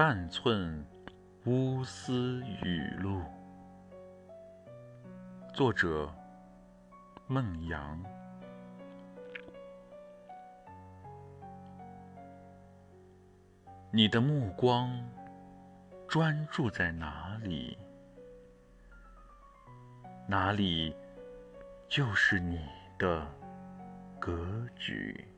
半寸乌丝雨露。作者：孟阳。你的目光专注在哪里，哪里就是你的格局。